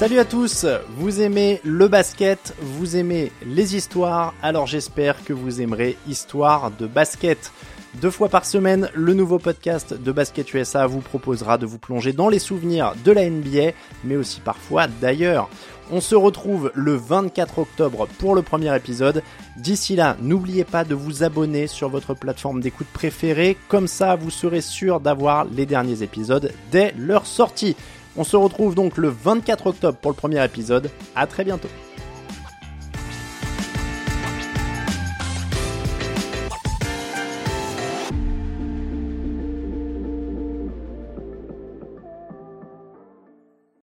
Salut à tous, vous aimez le basket, vous aimez les histoires, alors j'espère que vous aimerez Histoire de basket. Deux fois par semaine, le nouveau podcast de Basket USA vous proposera de vous plonger dans les souvenirs de la NBA, mais aussi parfois d'ailleurs. On se retrouve le 24 octobre pour le premier épisode. D'ici là, n'oubliez pas de vous abonner sur votre plateforme d'écoute préférée, comme ça vous serez sûr d'avoir les derniers épisodes dès leur sortie. On se retrouve donc le 24 octobre pour le premier épisode. À très bientôt.